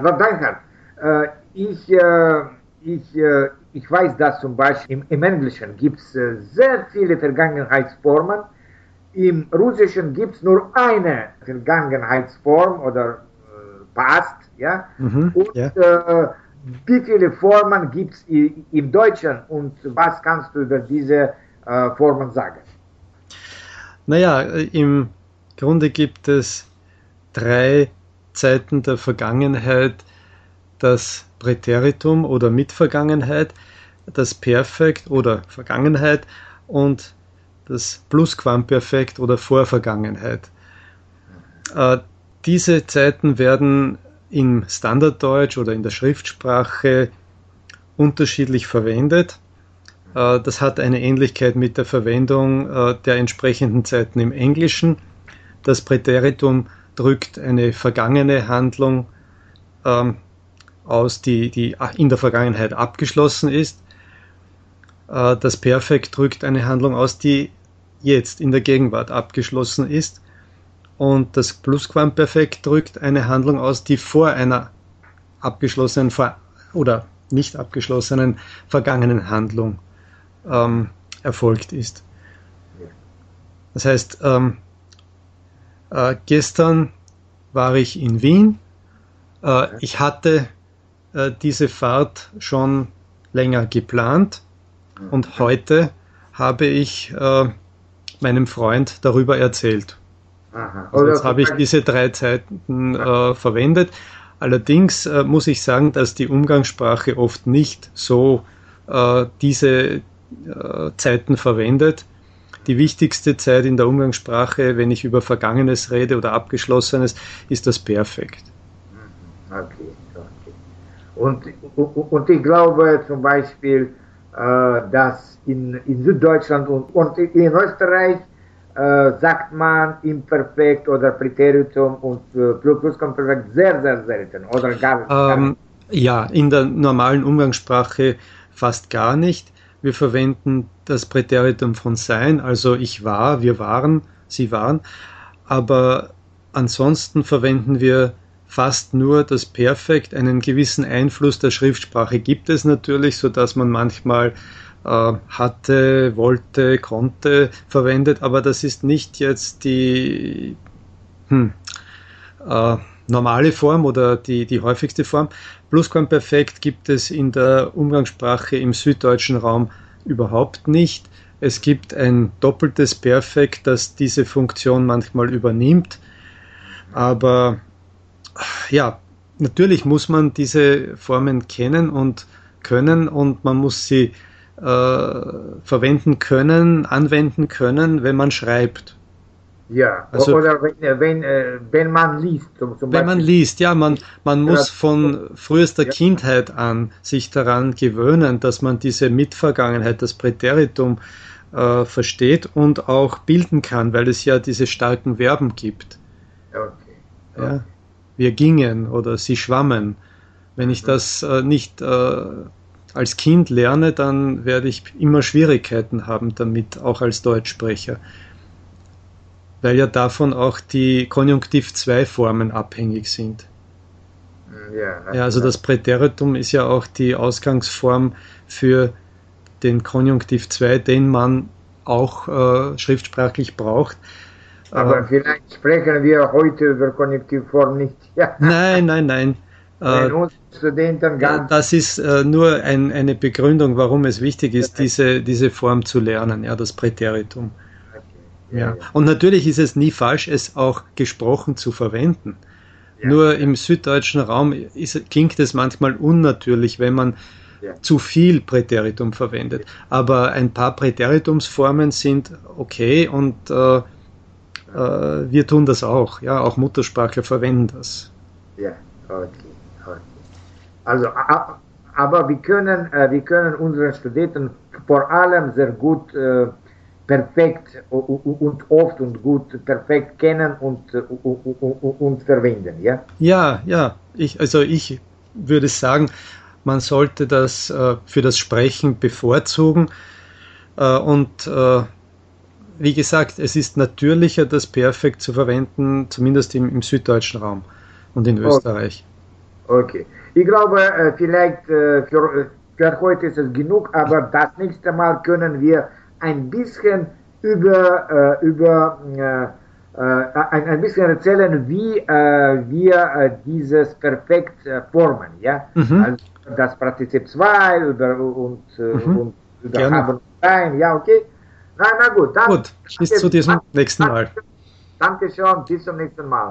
Aber Reinhard, äh, ich, äh, ich, äh, ich weiß, dass zum Beispiel im, im Englischen gibt es äh, sehr viele Vergangenheitsformen. Im Russischen gibt es nur eine Vergangenheitsform oder äh, Past, ja. Mhm, Und ja. Äh, wie viele Formen gibt es im Deutschen und was kannst du über diese Formen sagen? Naja, im Grunde gibt es drei Zeiten der Vergangenheit, das Präteritum oder Mitvergangenheit, das Perfekt oder Vergangenheit und das Plusquamperfekt oder Vorvergangenheit. Äh, diese Zeiten werden im Standarddeutsch oder in der Schriftsprache unterschiedlich verwendet. Äh, das hat eine Ähnlichkeit mit der Verwendung äh, der entsprechenden Zeiten im Englischen. Das Präteritum drückt eine vergangene Handlung ähm, aus, die, die in der Vergangenheit abgeschlossen ist. Äh, das Perfekt drückt eine Handlung aus, die jetzt in der Gegenwart abgeschlossen ist. Und das Plusquamperfekt drückt eine Handlung aus, die vor einer abgeschlossenen oder nicht abgeschlossenen vergangenen Handlung ähm, erfolgt ist. Das heißt, ähm, äh, gestern war ich in Wien. Äh, ich hatte äh, diese Fahrt schon länger geplant und heute habe ich äh, meinem Freund darüber erzählt. Also jetzt habe ich diese drei Zeiten äh, verwendet. Allerdings äh, muss ich sagen, dass die Umgangssprache oft nicht so diese Zeiten verwendet. Die wichtigste Zeit in der Umgangssprache, wenn ich über Vergangenes rede oder Abgeschlossenes, ist das Perfekt. Okay, okay. Und, und ich glaube zum Beispiel, äh, dass in, in Süddeutschland und, und in Österreich äh, sagt man Imperfekt oder Präteritum und äh, Plusquamperfekt sehr, sehr selten oder gar, ähm, Ja, in der normalen Umgangssprache fast gar nicht. Wir verwenden das Präteritum von sein, also ich war, wir waren, sie waren, aber ansonsten verwenden wir fast nur das Perfekt. Einen gewissen Einfluss der Schriftsprache gibt es natürlich, so dass man manchmal äh, hatte, wollte, konnte verwendet, aber das ist nicht jetzt die hm, äh, normale Form oder die, die häufigste Form. Plusquamperfekt gibt es in der Umgangssprache im süddeutschen Raum überhaupt nicht. Es gibt ein doppeltes Perfekt, das diese Funktion manchmal übernimmt. Aber ja, natürlich muss man diese Formen kennen und können und man muss sie äh, verwenden können, anwenden können, wenn man schreibt. Ja, also, oder wenn, äh, wenn, äh, wenn man liest. Zum, zum wenn Beispiel. man liest, ja, man, man muss von frühester ja. Kindheit an sich daran gewöhnen, dass man diese Mitvergangenheit, das Präteritum äh, versteht und auch bilden kann, weil es ja diese starken Verben gibt. Okay. okay. Ja, wir gingen oder sie schwammen. Wenn ich mhm. das äh, nicht äh, als Kind lerne, dann werde ich immer Schwierigkeiten haben damit, auch als Deutschsprecher. Weil ja davon auch die Konjunktiv 2 Formen abhängig sind. Ja, ja, also das Präteritum ist ja auch die Ausgangsform für den Konjunktiv 2, den man auch äh, schriftsprachlich braucht. Aber äh, vielleicht sprechen wir heute über Konjunktivform nicht. Ja. Nein, nein, nein. Äh, das ist äh, nur ein, eine Begründung, warum es wichtig ist, diese, diese Form zu lernen, ja, das Präteritum. Okay. Ja. Und natürlich ist es nie falsch, es auch gesprochen zu verwenden. Ja. Nur im süddeutschen Raum ist, klingt es manchmal unnatürlich, wenn man ja. zu viel Präteritum verwendet. Aber ein paar Präteritumsformen sind okay und äh, äh, wir tun das auch. Ja, auch Muttersprachler verwenden das. Ja, okay. Also, aber wir können, äh, wir können unseren Studenten vor allem sehr gut äh, perfekt und oft und gut perfekt kennen und, und, und verwenden, ja? Ja, ja. Ich, also ich würde sagen, man sollte das äh, für das Sprechen bevorzugen. und wie gesagt, es ist natürlicher, das Perfekt zu verwenden, zumindest im, im süddeutschen Raum und in Österreich. Okay. Ich glaube, äh, vielleicht äh, für, für heute ist es genug, aber das nächste Mal können wir ein bisschen über, über ein, ein bisschen erzählen, wie wir dieses perfekt formen. Ja? Mhm. Also das Partizip 2 über, und, mhm. und über Gerne. haben sein. Ja, okay. Na, na gut. Dann, gut, bis zu diesem nächsten Mal. Dankeschön, bis zum nächsten Mal.